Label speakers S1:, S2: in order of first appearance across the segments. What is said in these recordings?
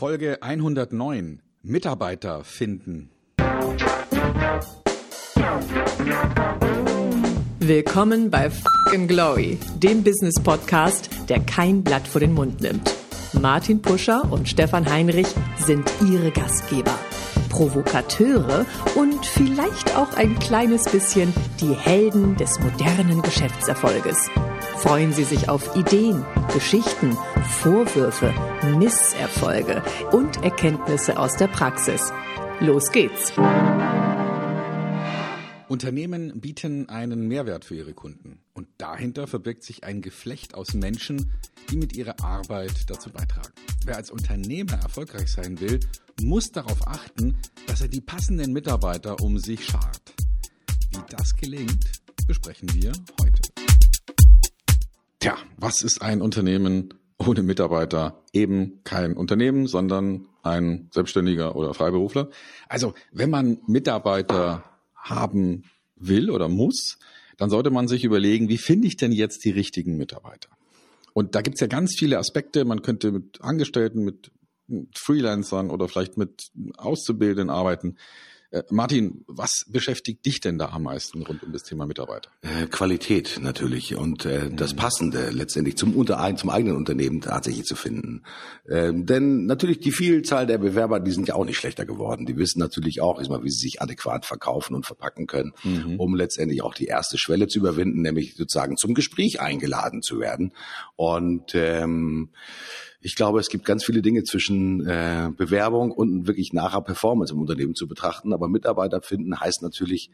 S1: Folge 109. Mitarbeiter finden.
S2: Willkommen bei Fucking Glory, dem Business Podcast, der kein Blatt vor den Mund nimmt. Martin Puscher und Stefan Heinrich sind ihre Gastgeber. Provokateure und vielleicht auch ein kleines bisschen die Helden des modernen Geschäftserfolges. Freuen Sie sich auf Ideen, Geschichten, Vorwürfe, Misserfolge und Erkenntnisse aus der Praxis. Los geht's!
S1: Unternehmen bieten einen Mehrwert für ihre Kunden. Und dahinter verbirgt sich ein Geflecht aus Menschen, die mit ihrer Arbeit dazu beitragen. Wer als Unternehmer erfolgreich sein will, muss darauf achten, dass er die passenden Mitarbeiter um sich schart. Wie das gelingt, besprechen wir heute. Tja, was ist ein Unternehmen ohne Mitarbeiter? Eben kein Unternehmen, sondern ein Selbstständiger oder Freiberufler. Also, wenn man Mitarbeiter haben will oder muss, dann sollte man sich überlegen, wie finde ich denn jetzt die richtigen Mitarbeiter? Und da gibt's ja ganz viele Aspekte. Man könnte mit Angestellten, mit Freelancern oder vielleicht mit Auszubildenden arbeiten. Äh, Martin, was beschäftigt dich denn da am meisten rund um das Thema Mitarbeiter?
S3: Äh, Qualität natürlich und äh, das Passende letztendlich zum, Unter zum eigenen Unternehmen tatsächlich zu finden. Ähm, denn natürlich die Vielzahl der Bewerber, die sind ja auch nicht schlechter geworden. Die wissen natürlich auch, mal, wie sie sich adäquat verkaufen und verpacken können, mhm. um letztendlich auch die erste Schwelle zu überwinden, nämlich sozusagen zum Gespräch eingeladen zu werden. Und ähm, ich glaube, es gibt ganz viele Dinge zwischen äh, Bewerbung und wirklich nachher Performance im Unternehmen zu betrachten. Aber Mitarbeiter finden heißt natürlich,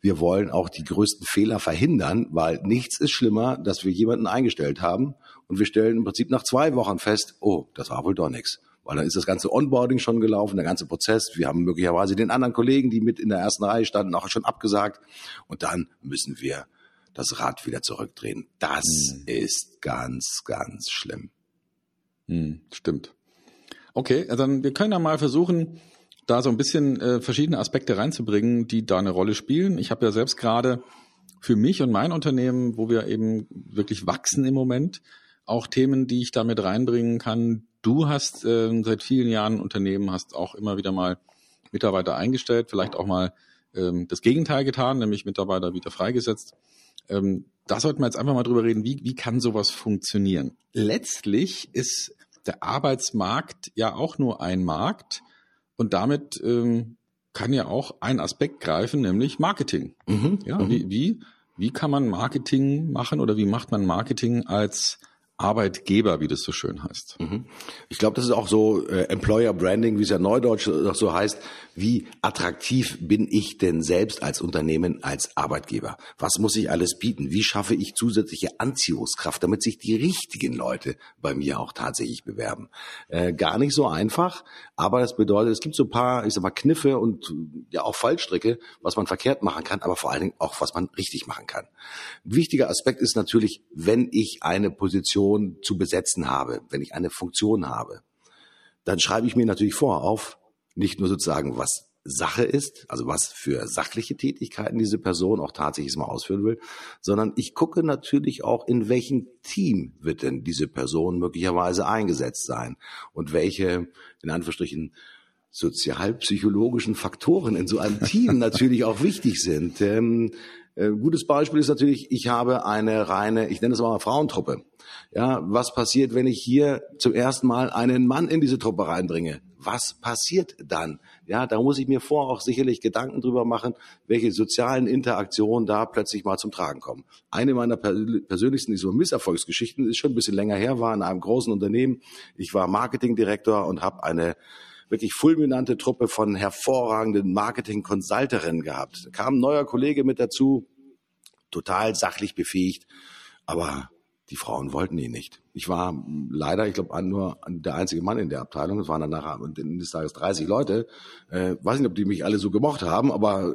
S3: wir wollen auch die größten Fehler verhindern, weil nichts ist schlimmer, dass wir jemanden eingestellt haben und wir stellen im Prinzip nach zwei Wochen fest, oh, das war wohl doch nichts. Weil dann ist das ganze Onboarding schon gelaufen, der ganze Prozess. Wir haben möglicherweise den anderen Kollegen, die mit in der ersten Reihe standen, auch schon abgesagt. Und dann müssen wir das Rad wieder zurückdrehen. Das mhm. ist ganz, ganz schlimm.
S1: Hm, stimmt. Okay, dann wir können ja mal versuchen, da so ein bisschen äh, verschiedene Aspekte reinzubringen, die da eine Rolle spielen. Ich habe ja selbst gerade für mich und mein Unternehmen, wo wir eben wirklich wachsen im Moment, auch Themen, die ich damit reinbringen kann. Du hast äh, seit vielen Jahren ein Unternehmen, hast auch immer wieder mal Mitarbeiter eingestellt, vielleicht auch mal ähm, das Gegenteil getan, nämlich Mitarbeiter wieder freigesetzt. Ähm, da sollten wir jetzt einfach mal drüber reden, wie, wie kann sowas funktionieren? Letztlich ist der Arbeitsmarkt ja auch nur ein Markt und damit ähm, kann ja auch ein Aspekt greifen, nämlich Marketing. Mhm, ja, mhm. Wie, wie, wie kann man Marketing machen oder wie macht man Marketing als Arbeitgeber, wie das so schön heißt. Mhm.
S3: Ich glaube, das ist auch so äh, Employer Branding, wie es ja neudeutsch so heißt. Wie attraktiv bin ich denn selbst als Unternehmen, als Arbeitgeber? Was muss ich alles bieten? Wie schaffe ich zusätzliche Anziehungskraft, damit sich die richtigen Leute bei mir auch tatsächlich bewerben? Äh, gar nicht so einfach, aber das bedeutet, es gibt so ein paar, ich sag mal, Kniffe und ja auch Fallstricke, was man verkehrt machen kann, aber vor allen Dingen auch, was man richtig machen kann. Ein wichtiger Aspekt ist natürlich, wenn ich eine Position zu besetzen habe, wenn ich eine Funktion habe, dann schreibe ich mir natürlich vor auf, nicht nur sozusagen, was Sache ist, also was für sachliche Tätigkeiten diese Person auch tatsächlich mal ausführen will, sondern ich gucke natürlich auch, in welchem Team wird denn diese Person möglicherweise eingesetzt sein und welche, in Anführungsstrichen, sozialpsychologischen Faktoren in so einem Team natürlich auch wichtig sind. Ähm, äh, gutes Beispiel ist natürlich, ich habe eine reine, ich nenne es mal Frauentruppe. Ja, was passiert, wenn ich hier zum ersten Mal einen Mann in diese Truppe reinbringe? Was passiert dann? Ja, da muss ich mir vor auch sicherlich Gedanken drüber machen, welche sozialen Interaktionen da plötzlich mal zum Tragen kommen. Eine meiner persönlichsten Misserfolgsgeschichten ist schon ein bisschen länger her, war in einem großen Unternehmen. Ich war Marketingdirektor und habe eine wirklich fulminante Truppe von hervorragenden Marketing-Consulterinnen gehabt. Da kam ein neuer Kollege mit dazu, total sachlich befähigt, aber die Frauen wollten ihn nicht. Ich war leider, ich glaube, nur der einzige Mann in der Abteilung. Es waren dann nachher des Tages 30 Leute. Äh, weiß nicht, ob die mich alle so gemocht haben, aber äh,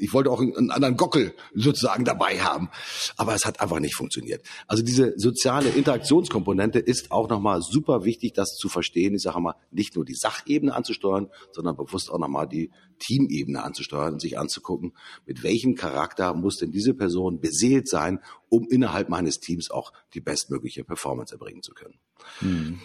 S3: ich wollte auch einen anderen Gockel sozusagen dabei haben. Aber es hat einfach nicht funktioniert. Also diese soziale Interaktionskomponente ist auch nochmal super wichtig, das zu verstehen. Ich sage mal, nicht nur die Sachebene anzusteuern, sondern bewusst auch nochmal die Teamebene anzusteuern und sich anzugucken, mit welchem Charakter muss denn diese Person beseelt sein, um innerhalb meines Teams auch die bestmögliche Performance erbringen zu können. Mhm.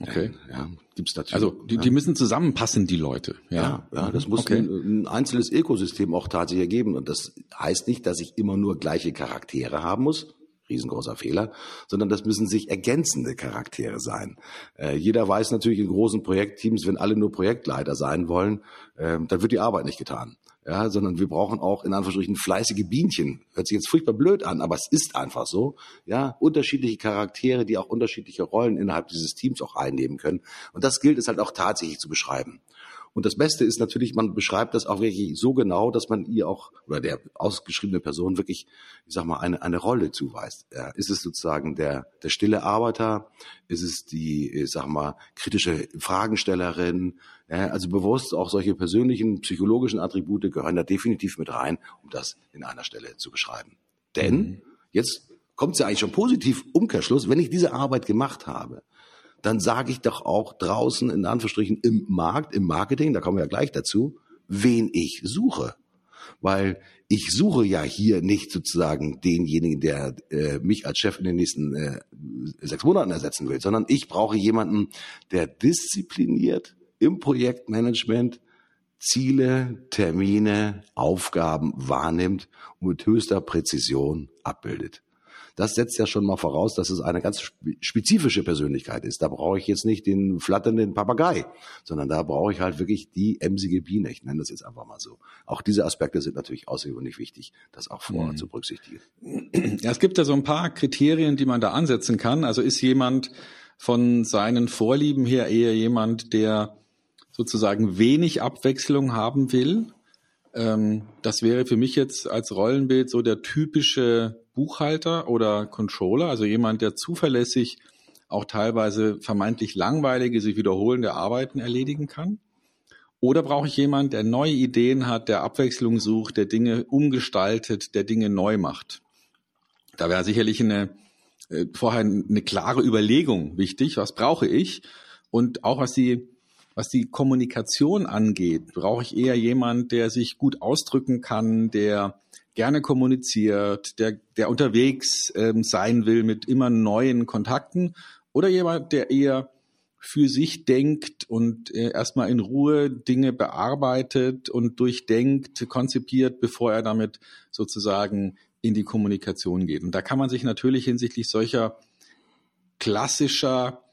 S1: Okay.
S3: Ja, gibt's natürlich.
S1: Also die, die müssen zusammenpassen, die Leute.
S3: Ja, ja, das muss
S1: Okay.
S3: ein, ein einzelnes Ökosystem auch tatsächlich ergeben. Und das heißt nicht, dass ich immer nur gleiche Charaktere haben muss. Riesengroßer Fehler, sondern das müssen sich ergänzende Charaktere sein. Äh, jeder weiß natürlich in großen Projektteams, wenn alle nur Projektleiter sein wollen, äh, dann wird die Arbeit nicht getan. Ja, sondern wir brauchen auch in Anführungsstrichen fleißige Bienchen. Hört sich jetzt furchtbar blöd an, aber es ist einfach so. Ja, unterschiedliche Charaktere, die auch unterschiedliche Rollen innerhalb dieses Teams auch einnehmen können. Und das gilt es halt auch tatsächlich zu beschreiben. Und das Beste ist natürlich, man beschreibt das auch wirklich so genau, dass man ihr auch oder der ausgeschriebene Person wirklich, ich sag mal, eine, eine Rolle zuweist. Ja, ist es sozusagen der, der stille Arbeiter? Ist es die, ich sag mal, kritische Fragenstellerin? Ja, also bewusst auch solche persönlichen, psychologischen Attribute gehören da definitiv mit rein, um das in einer Stelle zu beschreiben. Denn jetzt kommt es ja eigentlich schon positiv Umkehrschluss, wenn ich diese Arbeit gemacht habe, dann sage ich doch auch draußen in Anführungsstrichen im Markt, im Marketing, da kommen wir ja gleich dazu, wen ich suche. Weil ich suche ja hier nicht sozusagen denjenigen, der äh, mich als Chef in den nächsten äh, sechs Monaten ersetzen will, sondern ich brauche jemanden, der diszipliniert im Projektmanagement Ziele, Termine, Aufgaben wahrnimmt und mit höchster Präzision abbildet. Das setzt ja schon mal voraus, dass es eine ganz spe- spezifische Persönlichkeit ist. Da brauche ich jetzt nicht den flatternden Papagei, sondern da brauche ich halt wirklich die emsige Biene. Ich nenne das jetzt einfach mal so. Auch diese Aspekte sind natürlich außergewöhnlich wichtig, das auch vorher zu berücksichtigen.
S1: Ja, es gibt ja so ein paar Kriterien, die man da ansetzen kann. Also ist jemand von seinen Vorlieben her eher jemand, der sozusagen wenig Abwechslung haben will. Ähm, das wäre für mich jetzt als Rollenbild so der typische Buchhalter oder Controller, also jemand, der zuverlässig auch teilweise vermeintlich langweilige, sich wiederholende Arbeiten erledigen kann. Oder brauche ich jemanden, der neue Ideen hat, der Abwechslung sucht, der Dinge umgestaltet, der Dinge neu macht? Da wäre sicherlich eine, äh, vorher eine klare Überlegung wichtig. Was brauche ich? Und auch was die, was die Kommunikation angeht, brauche ich eher jemand, der sich gut ausdrücken kann, der gerne kommuniziert, der, der unterwegs ähm, sein will mit immer neuen Kontakten oder jemand, der eher für sich denkt und äh, erstmal in Ruhe Dinge bearbeitet und durchdenkt, konzipiert, bevor er damit sozusagen in die Kommunikation geht. Und da kann man sich natürlich hinsichtlich solcher klassischer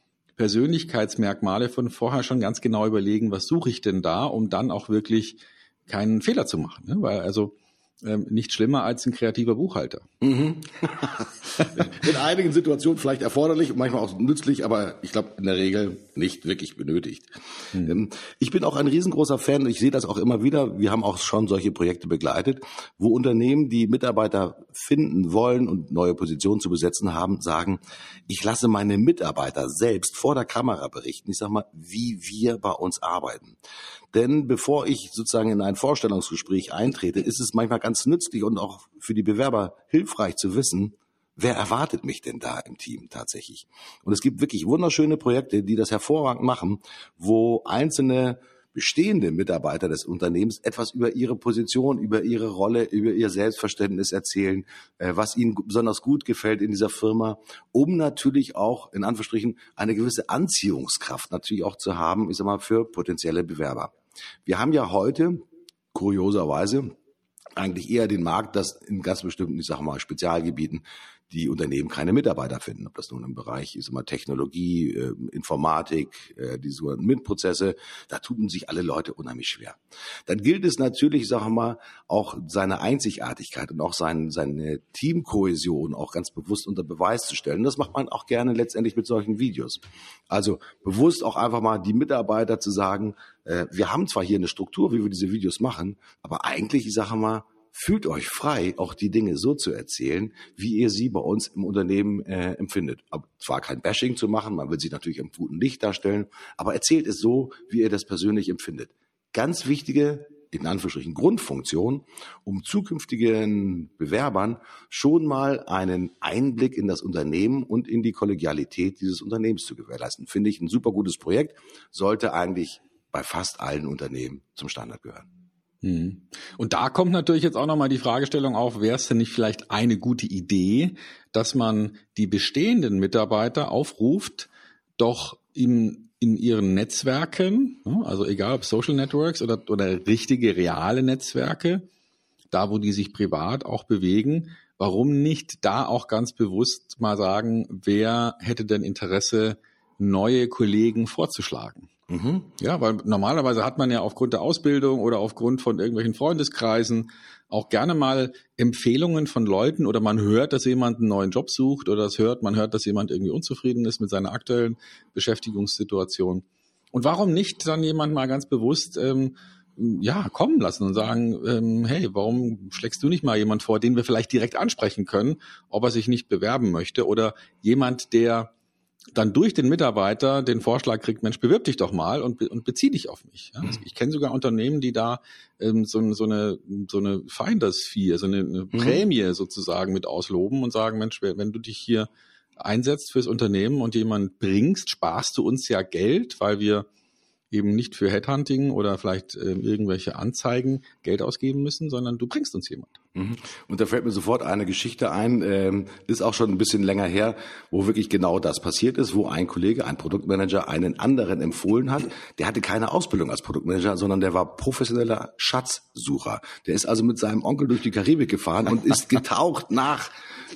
S1: Persönlichkeitsmerkmale von vorher schon ganz genau überlegen, was suche ich denn da, um dann auch wirklich keinen Fehler zu machen. Ne? Weil also ähm, nicht schlimmer als ein kreativer Buchhalter.
S3: In einigen Situationen vielleicht erforderlich und manchmal auch nützlich, aber ich glaube in der Regel nicht wirklich benötigt. Ähm, Ich bin auch ein riesengroßer Fan, ich sehe das auch immer wieder, wir haben auch schon solche Projekte begleitet, wo Unternehmen, die Mitarbeiter finden wollen und neue Positionen zu besetzen haben, sagen, ich lasse meine Mitarbeiter selbst vor der Kamera berichten, ich sag mal, wie wir bei uns arbeiten. Denn bevor ich sozusagen in ein Vorstellungsgespräch eintrete, ist es manchmal ganz nützlich und auch für die Bewerber hilfreich zu wissen, wer erwartet mich denn da im Team tatsächlich? Und es gibt wirklich wunderschöne Projekte, die das hervorragend machen, wo einzelne bestehende Mitarbeiter des Unternehmens etwas über ihre Position, über ihre Rolle, über ihr Selbstverständnis erzählen, äh, was ihnen besonders gut gefällt in dieser Firma, um natürlich auch in Anführungsstrichen eine gewisse Anziehungskraft natürlich auch zu haben, ich sag mal, für potenzielle Bewerber. Wir haben ja heute kurioserweise eigentlich eher den Markt, dass in ganz bestimmten, ich sage mal, Spezialgebieten die Unternehmen keine Mitarbeiter finden. Ob das nun im Bereich ist immer Technologie, äh, Informatik, äh, die sogenannten MINT-Prozesse, da tun sich alle Leute unheimlich schwer. Dann gilt es natürlich, sagen wir mal, auch seine Einzigartigkeit und auch sein, seine Teamkohäsion auch ganz bewusst unter Beweis zu stellen. Das macht man auch gerne letztendlich mit solchen Videos. Also bewusst auch einfach mal die Mitarbeiter zu sagen, äh, wir haben zwar hier eine Struktur, wie wir diese Videos machen, aber eigentlich, ich sage mal, fühlt euch frei, auch die Dinge so zu erzählen, wie ihr sie bei uns im Unternehmen äh, empfindet. Aber zwar kein Bashing zu machen, man will sich natürlich im guten Licht darstellen, aber erzählt es so, wie ihr das persönlich empfindet. Ganz wichtige, in Anführungsstrichen, Grundfunktion, um zukünftigen Bewerbern schon mal einen Einblick in das Unternehmen und in die Kollegialität dieses Unternehmens zu gewährleisten. Finde ich ein super gutes Projekt, sollte eigentlich bei fast allen Unternehmen zum Standard gehören.
S1: Mhm. Und da kommt natürlich jetzt auch nochmal die Fragestellung auf, wäre es denn nicht vielleicht eine gute Idee, dass man die bestehenden Mitarbeiter aufruft, doch in, in ihren Netzwerken, ne, also egal ob Social Networks oder, oder richtige, reale Netzwerke, da wo die sich privat auch bewegen, warum nicht da auch ganz bewusst mal sagen, wer hätte denn Interesse, neue Kollegen vorzuschlagen? Mhm. Ja, weil normalerweise hat man ja aufgrund der Ausbildung oder aufgrund von irgendwelchen Freundeskreisen auch gerne mal Empfehlungen von Leuten oder man hört, dass jemand einen neuen Job sucht oder es hört, man hört, dass jemand irgendwie unzufrieden ist mit seiner aktuellen Beschäftigungssituation. Und warum nicht dann jemand mal ganz bewusst ähm, ja, kommen lassen und sagen, ähm, hey, warum schlägst du nicht mal jemand vor, den wir vielleicht direkt ansprechen können, ob er sich nicht bewerben möchte oder jemand, der dann durch den Mitarbeiter den Vorschlag kriegt, Mensch, bewirb dich doch mal und, und bezieh dich auf mich. Ja, mhm. Ich kenne sogar Unternehmen, die da ähm, so, so eine so eine Finders Fee, so eine, eine mhm. Prämie sozusagen mit ausloben und sagen, Mensch, wenn du dich hier einsetzt fürs Unternehmen und jemand bringst, sparst du uns ja Geld, weil wir eben nicht für Headhunting oder vielleicht äh, irgendwelche Anzeigen Geld ausgeben müssen, sondern du bringst uns jemand.
S3: Mhm. Und da fällt mir sofort eine Geschichte ein, ähm, ist auch schon ein bisschen länger her, wo wirklich genau das passiert ist, wo ein Kollege, ein Produktmanager einen anderen empfohlen hat. Der hatte keine Ausbildung als Produktmanager, sondern der war professioneller Schatzsucher. Der ist also mit seinem Onkel durch die Karibik gefahren und ist getaucht nach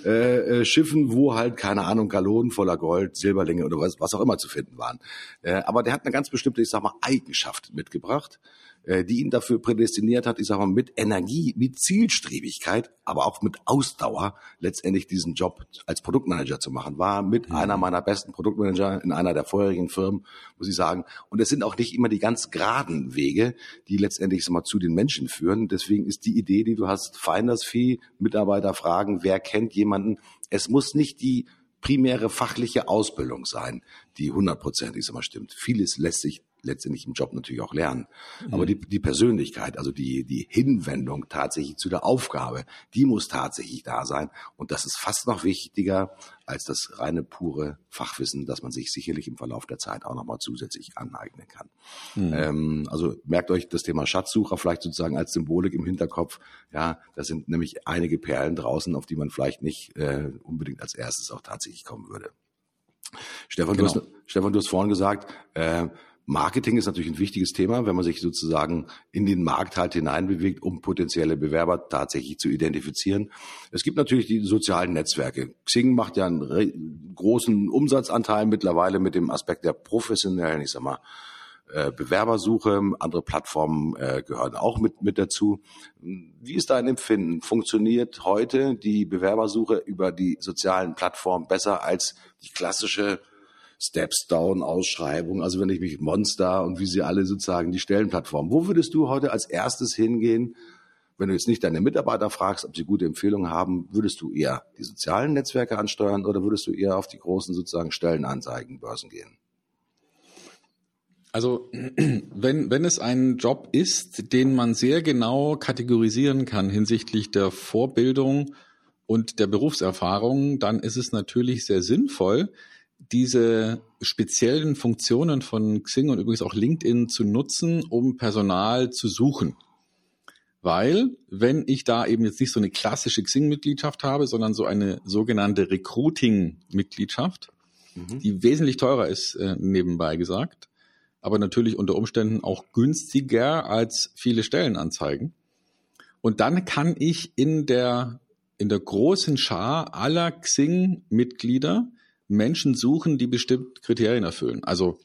S3: äh, äh, Schiffen, wo halt, keine Ahnung, Galonen voller Gold, Silberlinge oder was, was auch immer zu finden waren. Äh, aber der hat eine ganz bestimmte, ich sag mal, Eigenschaft mitgebracht, die ihn dafür prädestiniert hat, ich sag mal, mit Energie, mit Zielstrebigkeit, aber auch mit Ausdauer letztendlich diesen Job als Produktmanager zu machen. War mit mhm. einer meiner besten Produktmanager in einer der vorherigen Firmen, muss ich sagen. Und es sind auch nicht immer die ganz geraden Wege, die letztendlich sag mal, zu den Menschen führen. Deswegen ist die Idee, die du hast, Finders Fee, Mitarbeiter fragen, wer kennt jemanden. Es muss nicht die primäre fachliche Ausbildung sein, die hundertprozentig immer stimmt. Vieles lässt sich letztendlich im Job natürlich auch lernen. Mhm. Aber die, die Persönlichkeit, also die, die Hinwendung tatsächlich zu der Aufgabe, die muss tatsächlich da sein. Und das ist fast noch wichtiger als das reine pure Fachwissen, das man sich sicherlich im Verlauf der Zeit auch nochmal zusätzlich aneignen kann. Mhm. Ähm, also merkt euch das Thema Schatzsucher vielleicht sozusagen als Symbolik im Hinterkopf. Ja, da sind nämlich einige Perlen draußen, auf die man vielleicht nicht äh, unbedingt als erstes auch tatsächlich kommen würde. Stefan, genau. du hast, Stefan, du hast vorhin gesagt, äh, Marketing ist natürlich ein wichtiges Thema, wenn man sich sozusagen in den Markt halt hineinbewegt, um potenzielle Bewerber tatsächlich zu identifizieren. Es gibt natürlich die sozialen Netzwerke. Xing macht ja einen großen Umsatzanteil mittlerweile mit dem Aspekt der professionellen, ich sag mal, äh, Bewerbersuche. Andere Plattformen äh, gehören auch mit, mit dazu. Wie ist dein Empfinden? Funktioniert heute die Bewerbersuche über die sozialen Plattformen besser als die klassische Steps Down Ausschreibung, also wenn ich mich Monster und wie sie alle sozusagen die Stellenplattform. Wo würdest du heute als erstes hingehen? Wenn du jetzt nicht deine Mitarbeiter fragst, ob sie gute Empfehlungen haben, würdest du eher die sozialen Netzwerke ansteuern oder würdest du eher auf die großen sozusagen Stellenanzeigen, Börsen gehen?
S1: Also wenn, wenn es ein Job ist, den man sehr genau kategorisieren kann hinsichtlich der Vorbildung und der Berufserfahrung, dann ist es natürlich sehr sinnvoll, diese speziellen Funktionen von Xing und übrigens auch LinkedIn zu nutzen, um Personal zu suchen. Weil, wenn ich da eben jetzt nicht so eine klassische Xing-Mitgliedschaft habe, sondern so eine sogenannte Recruiting-Mitgliedschaft, mhm. die wesentlich teurer ist, äh, nebenbei gesagt, aber natürlich unter Umständen auch günstiger als viele Stellenanzeigen. Und dann kann ich in der, in der großen Schar aller Xing-Mitglieder Menschen suchen, die bestimmte Kriterien erfüllen. Also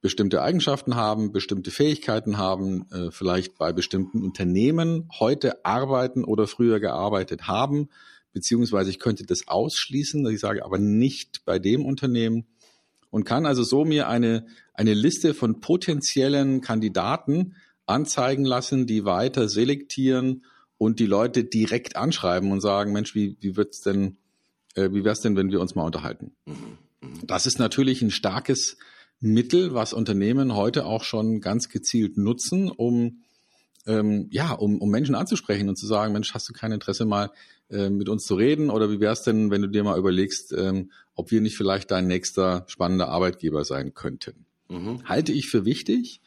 S1: bestimmte Eigenschaften haben, bestimmte Fähigkeiten haben, äh, vielleicht bei bestimmten Unternehmen heute arbeiten oder früher gearbeitet haben, beziehungsweise ich könnte das ausschließen, dass ich sage, aber nicht bei dem Unternehmen und kann also so mir eine, eine Liste von potenziellen Kandidaten anzeigen lassen, die weiter selektieren und die Leute direkt anschreiben und sagen, Mensch, wie, wie wird's denn äh, wie wäre es denn, wenn wir uns mal unterhalten? Das ist natürlich ein starkes Mittel, was Unternehmen heute auch schon ganz gezielt nutzen, um ähm, ja, um, um Menschen anzusprechen und zu sagen, Mensch, hast du kein Interesse mal äh, mit uns zu reden? Oder wie wäre es denn, wenn du dir mal überlegst, ähm, ob wir nicht vielleicht dein nächster spannender Arbeitgeber sein könnten? Mhm. Halte ich für wichtig,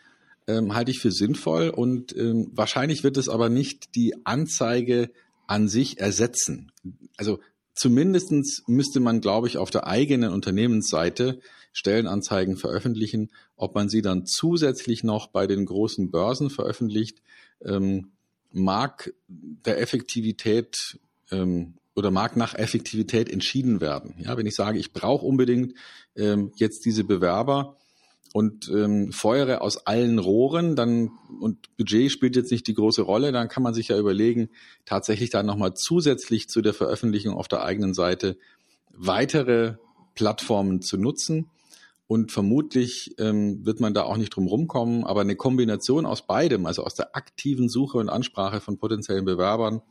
S1: ähm, halte ich für sinnvoll und ähm, wahrscheinlich wird es aber nicht die Anzeige an sich ersetzen. Also zumindestens müsste man, glaube ich, auf der eigenen Unternehmensseite Stellenanzeigen veröffentlichen, ob man sie dann zusätzlich noch bei den großen Börsen veröffentlicht, ähm, mag der Effektivität ähm, oder mag nach Effektivität entschieden werden. Ja, wenn ich sage, ich brauche unbedingt ähm, jetzt diese Bewerber und ähm, feuere aus allen Rohren, dann und Budget spielt jetzt nicht die große Rolle, dann kann man sich ja überlegen, tatsächlich dann nochmal zusätzlich zu der Veröffentlichung auf der eigenen Seite weitere Plattformen zu nutzen. Und vermutlich ähm, wird man da auch nicht drum rumkommen, aber eine Kombination aus beidem, also aus der aktiven Suche und Ansprache von potenziellen Bewerbern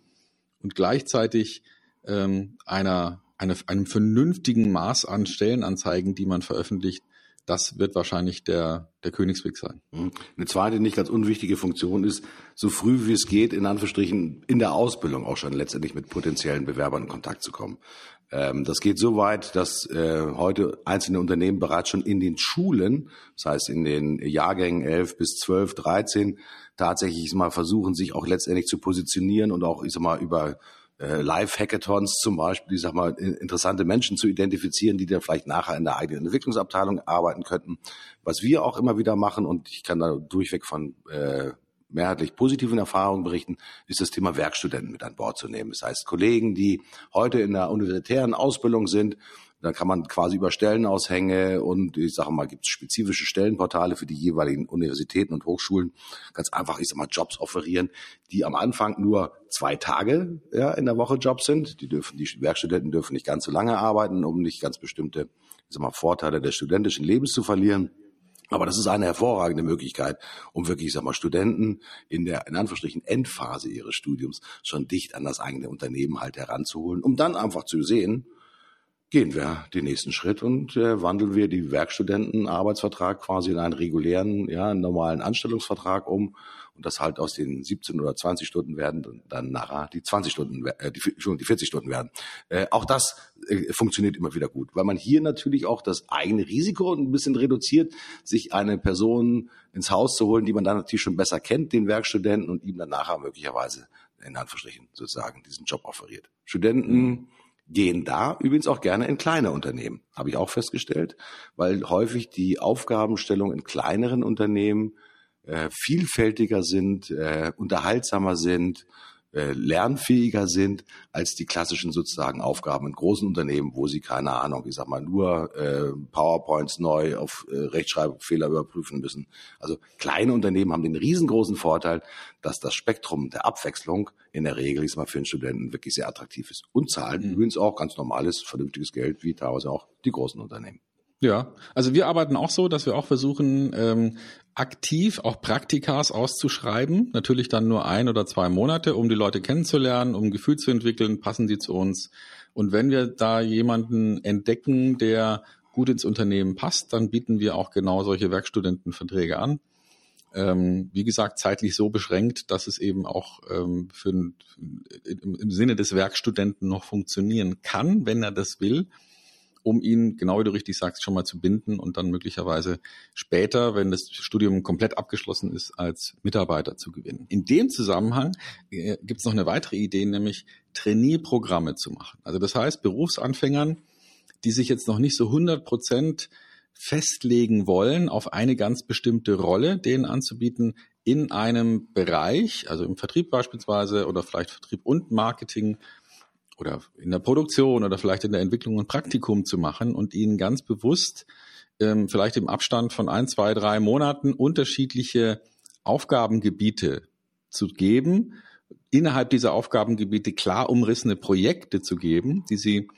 S1: und gleichzeitig ähm, einer, eine, einem vernünftigen Maß an Stellenanzeigen, die man veröffentlicht, das wird wahrscheinlich der, der Königsweg sein.
S3: Mhm. Eine zweite nicht ganz unwichtige Funktion ist, so früh wie es geht, in Anführungsstrichen in der Ausbildung auch schon letztendlich mit potenziellen Bewerbern in Kontakt zu kommen. Ähm, das geht so weit, dass äh, heute einzelne Unternehmen bereits schon in den Schulen, das heißt in den Jahrgängen 11 bis 12, 13, tatsächlich mal versuchen, sich auch letztendlich zu positionieren und auch, ich sag mal, über äh, Live-Hackathons zum Beispiel, ich sag mal, interessante Menschen zu identifizieren, die dann vielleicht nachher in der eigenen Entwicklungsabteilung arbeiten könnten. Was wir auch immer wieder machen, und ich kann da durchweg von äh, mehrheitlich positiven Erfahrungen berichten, ist das Thema Werkstudenten mit an Bord zu nehmen. Das heißt, Kollegen, die heute in der universitären Ausbildung sind, dann kann man quasi über Stellenaushänge und ich sage mal, gibt es spezifische Stellenportale für die jeweiligen Universitäten und Hochschulen ganz einfach, ich sag mal, Jobs offerieren, die am Anfang nur zwei Tage ja, in der Woche Jobs sind. Die dürfen, die Werkstudenten dürfen nicht ganz so lange arbeiten, um nicht ganz bestimmte, ich sag mal, Vorteile des studentischen Lebens zu verlieren. Aber das ist eine hervorragende Möglichkeit, um wirklich, ich sag mal, Studenten in der, in Anführungsstrichen, Endphase ihres Studiums schon dicht an das eigene Unternehmen halt heranzuholen, um dann einfach zu sehen, gehen wir den nächsten Schritt und äh, wandeln wir die Werkstudentenarbeitsvertrag quasi in einen regulären, ja, normalen Anstellungsvertrag um und das halt aus den 17 oder 20 Stunden werden dann nachher die 20 Stunden, äh, die, die 40 Stunden werden. Äh, auch das äh, funktioniert immer wieder gut, weil man hier natürlich auch das eigene Risiko ein bisschen reduziert, sich eine Person ins Haus zu holen, die man dann natürlich schon besser kennt, den Werkstudenten, und ihm dann nachher möglicherweise in Anführungsstrichen sozusagen diesen Job offeriert. Studenten gehen da übrigens auch gerne in kleine Unternehmen, habe ich auch festgestellt, weil häufig die Aufgabenstellung in kleineren Unternehmen äh, vielfältiger sind, äh, unterhaltsamer sind, äh, lernfähiger sind als die klassischen sozusagen Aufgaben in großen Unternehmen, wo sie keine Ahnung, ich sag mal nur äh, PowerPoints neu auf äh, Rechtschreibfehler überprüfen müssen. Also kleine Unternehmen haben den riesengroßen Vorteil, dass das Spektrum der Abwechslung in der Regel, ich sag mal, für einen Studenten wirklich sehr attraktiv ist und zahlen mhm. übrigens auch ganz normales, vernünftiges Geld, wie teilweise auch die großen Unternehmen.
S1: Ja, also wir arbeiten auch so, dass wir auch versuchen, ähm, aktiv auch Praktikas auszuschreiben. Natürlich dann nur ein oder zwei Monate, um die Leute kennenzulernen, um ein Gefühl zu entwickeln, passen die zu uns. Und wenn wir da jemanden entdecken, der gut ins Unternehmen passt, dann bieten wir auch genau solche Werkstudentenverträge an. Ähm, wie gesagt, zeitlich so beschränkt, dass es eben auch ähm, für, im, im Sinne des Werkstudenten noch funktionieren kann, wenn er das will um ihn, genau wie du richtig sagst, schon mal zu binden und dann möglicherweise später, wenn das Studium komplett abgeschlossen ist, als Mitarbeiter zu gewinnen. In dem Zusammenhang äh, gibt es noch eine weitere Idee, nämlich Trainierprogramme zu machen. Also das heißt, Berufsanfängern, die sich jetzt noch nicht so 100 Prozent festlegen wollen auf eine ganz bestimmte Rolle, denen anzubieten in einem Bereich, also im Vertrieb beispielsweise oder vielleicht Vertrieb und Marketing oder in der Produktion oder vielleicht in der Entwicklung ein Praktikum zu machen und ihnen ganz bewusst ähm, vielleicht im Abstand von ein, zwei, drei Monaten unterschiedliche Aufgabengebiete zu geben, innerhalb dieser Aufgabengebiete klar umrissene Projekte zu geben, die sie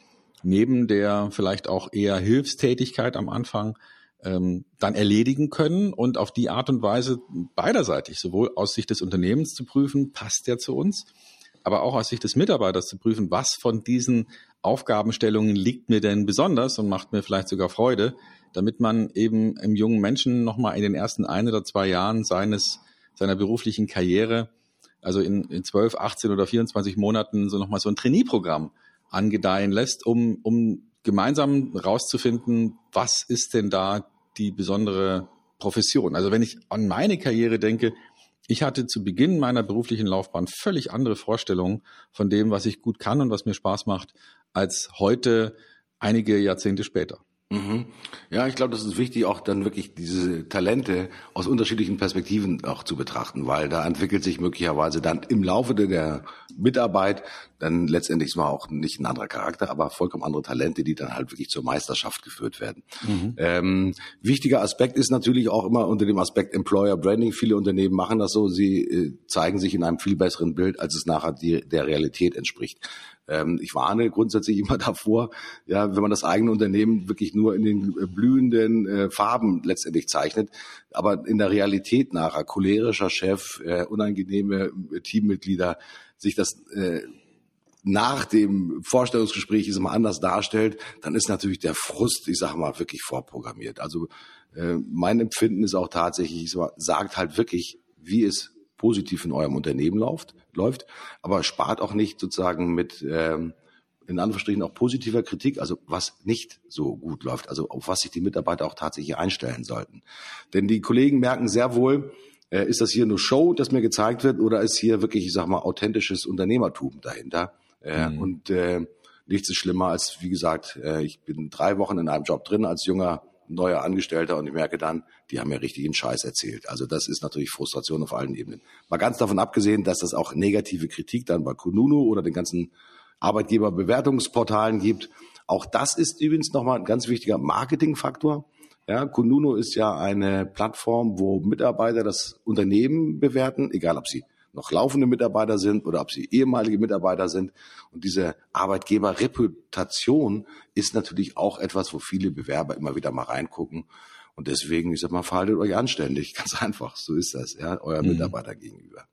S1: neben der vielleicht auch eher Hilfstätigkeit am Anfang ähm, dann erledigen können und auf die Art und Weise beiderseitig, sowohl aus Sicht des Unternehmens zu prüfen, passt der zu uns, aber auch aus Sicht des Mitarbeiters zu prüfen, was von diesen Aufgabenstellungen liegt mir denn besonders und macht mir vielleicht sogar Freude, damit man eben im jungen Menschen nochmal in den ersten ein oder zwei Jahren seines, seiner beruflichen Karriere, also in, in 12, 18 oder 24 Monaten so nochmal so ein Trainee-Programm angedeihen lässt, um, um gemeinsam rauszufinden, was ist denn da die besondere Profession. Also wenn ich an meine Karriere denke, ich hatte zu Beginn meiner beruflichen Laufbahn völlig andere Vorstellungen von dem, was ich gut kann und was mir Spaß macht, als heute einige Jahrzehnte später.
S3: Mhm. Ja, ich glaube, das ist wichtig, auch dann wirklich diese Talente aus unterschiedlichen Perspektiven auch zu betrachten, weil da entwickelt sich möglicherweise dann im Laufe der Mitarbeit dann letztendlich zwar auch nicht ein anderer Charakter, aber vollkommen andere Talente, die dann halt wirklich zur Meisterschaft geführt werden. Mhm. Ähm, wichtiger Aspekt ist natürlich auch immer unter dem Aspekt Employer Branding. Viele Unternehmen machen das so, sie äh, zeigen sich in einem viel besseren Bild, als es nachher die, der Realität entspricht. Ähm, ich warne grundsätzlich immer davor, ja, wenn man das eigene Unternehmen wirklich nur in den äh, blühenden äh, Farben letztendlich zeichnet, aber in der Realität nachher cholerischer Chef, äh, unangenehme Teammitglieder sich das nach dem Vorstellungsgespräch ist immer anders darstellt, dann ist natürlich der Frust, ich sage mal, wirklich vorprogrammiert. Also äh, mein Empfinden ist auch tatsächlich, sagt halt wirklich, wie es positiv in eurem Unternehmen läuft, läuft, aber spart auch nicht sozusagen mit ähm, in Anführungsstrichen auch positiver Kritik, also was nicht so gut läuft, also auf was sich die Mitarbeiter auch tatsächlich einstellen sollten. Denn die Kollegen merken sehr wohl, äh, ist das hier nur Show, das mir gezeigt wird, oder ist hier wirklich, ich sag mal, authentisches Unternehmertum dahinter? Äh, mhm. Und äh, nichts ist schlimmer als, wie gesagt, äh, ich bin drei Wochen in einem Job drin als junger neuer Angestellter und ich merke dann, die haben mir richtig einen Scheiß erzählt. Also das ist natürlich Frustration auf allen Ebenen. Mal ganz davon abgesehen, dass es auch negative Kritik dann bei Kununu oder den ganzen Arbeitgeberbewertungsportalen gibt. Auch das ist übrigens nochmal ein ganz wichtiger Marketingfaktor. Ja, Kununu ist ja eine Plattform, wo Mitarbeiter das Unternehmen bewerten, egal ob sie noch laufende Mitarbeiter sind oder ob sie ehemalige Mitarbeiter sind. Und diese Arbeitgeberreputation ist natürlich auch etwas, wo viele Bewerber immer wieder mal reingucken. Und deswegen, ich sag mal, verhaltet euch anständig. Ganz einfach. So ist das, ja, euer mhm. Mitarbeiter gegenüber.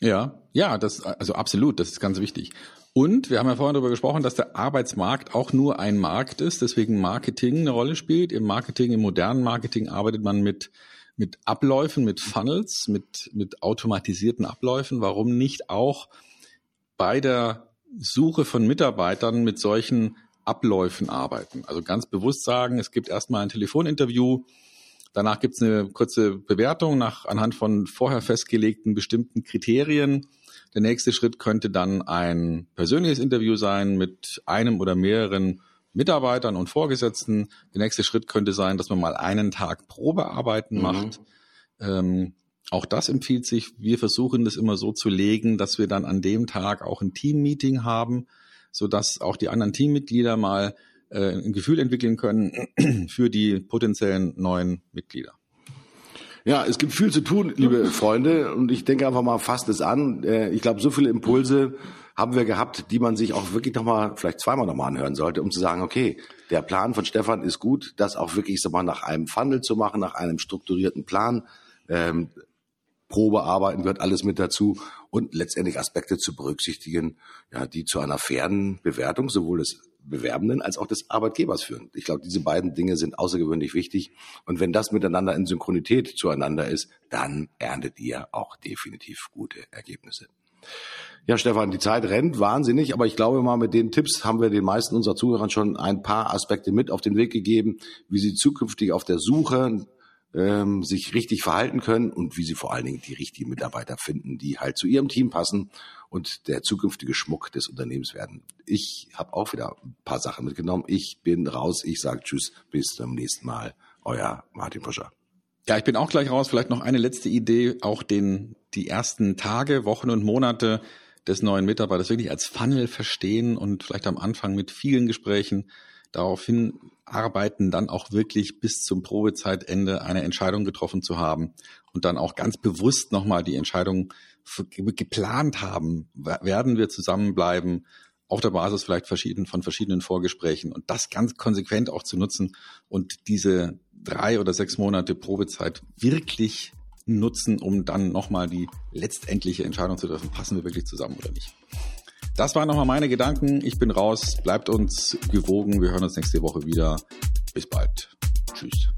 S1: Ja, ja, das, also absolut, das ist ganz wichtig. Und wir haben ja vorhin darüber gesprochen, dass der Arbeitsmarkt auch nur ein Markt ist, deswegen Marketing eine Rolle spielt. Im Marketing, im modernen Marketing arbeitet man mit mit Abläufen, mit Funnels, mit, mit automatisierten Abläufen. Warum nicht auch bei der Suche von Mitarbeitern mit solchen Abläufen arbeiten? Also ganz bewusst sagen, es gibt erstmal ein Telefoninterview, danach gibt es eine kurze Bewertung nach anhand von vorher festgelegten bestimmten Kriterien. Der nächste Schritt könnte dann ein persönliches Interview sein mit einem oder mehreren Mitarbeitern und Vorgesetzten. Der nächste Schritt könnte sein, dass man mal einen Tag Probearbeiten mhm. macht. Ähm, auch das empfiehlt sich. Wir versuchen das immer so zu legen, dass wir dann an dem Tag auch ein Teammeeting haben, so dass auch die anderen Teammitglieder mal äh, ein Gefühl entwickeln können für die potenziellen neuen Mitglieder.
S3: Ja, es gibt viel zu tun, liebe Freunde, und ich denke einfach mal, fasst es an. Äh, ich glaube, so viele Impulse haben wir gehabt, die man sich auch wirklich nochmal, vielleicht zweimal nochmal anhören sollte, um zu sagen, okay, der Plan von Stefan ist gut, das auch wirklich so mal nach einem Funnel zu machen, nach einem strukturierten Plan. Ähm, Probearbeiten gehört alles mit dazu und letztendlich Aspekte zu berücksichtigen, ja, die zu einer fairen Bewertung sowohl des Bewerbenden als auch des Arbeitgebers führen. Ich glaube, diese beiden Dinge sind außergewöhnlich wichtig. Und wenn das miteinander in Synchronität zueinander ist, dann erntet ihr auch definitiv gute Ergebnisse. Ja, Stefan, die Zeit rennt wahnsinnig, aber ich glaube mal, mit den Tipps haben wir den meisten unserer Zuhörern schon ein paar Aspekte mit auf den Weg gegeben, wie sie zukünftig auf der Suche ähm, sich richtig verhalten können und wie sie vor allen Dingen die richtigen Mitarbeiter finden, die halt zu ihrem Team passen und der zukünftige Schmuck des Unternehmens werden. Ich habe auch wieder ein paar Sachen mitgenommen. Ich bin raus. Ich sage Tschüss, bis zum nächsten Mal. Euer Martin Puscher.
S1: Ja, ich bin auch gleich raus. Vielleicht noch eine letzte Idee, auch den die ersten Tage, Wochen und Monate des neuen Mitarbeiters wirklich als Funnel verstehen und vielleicht am Anfang mit vielen Gesprächen daraufhin arbeiten, dann auch wirklich bis zum Probezeitende eine Entscheidung getroffen zu haben und dann auch ganz bewusst nochmal die Entscheidung geplant haben, werden wir zusammenbleiben, auf der Basis vielleicht verschieden, von verschiedenen Vorgesprächen und das ganz konsequent auch zu nutzen und diese drei oder sechs Monate Probezeit wirklich nutzen, um dann nochmal die letztendliche Entscheidung zu treffen, passen wir wirklich zusammen oder nicht. Das waren nochmal meine Gedanken. Ich bin raus. Bleibt uns gewogen. Wir hören uns nächste Woche wieder. Bis bald. Tschüss.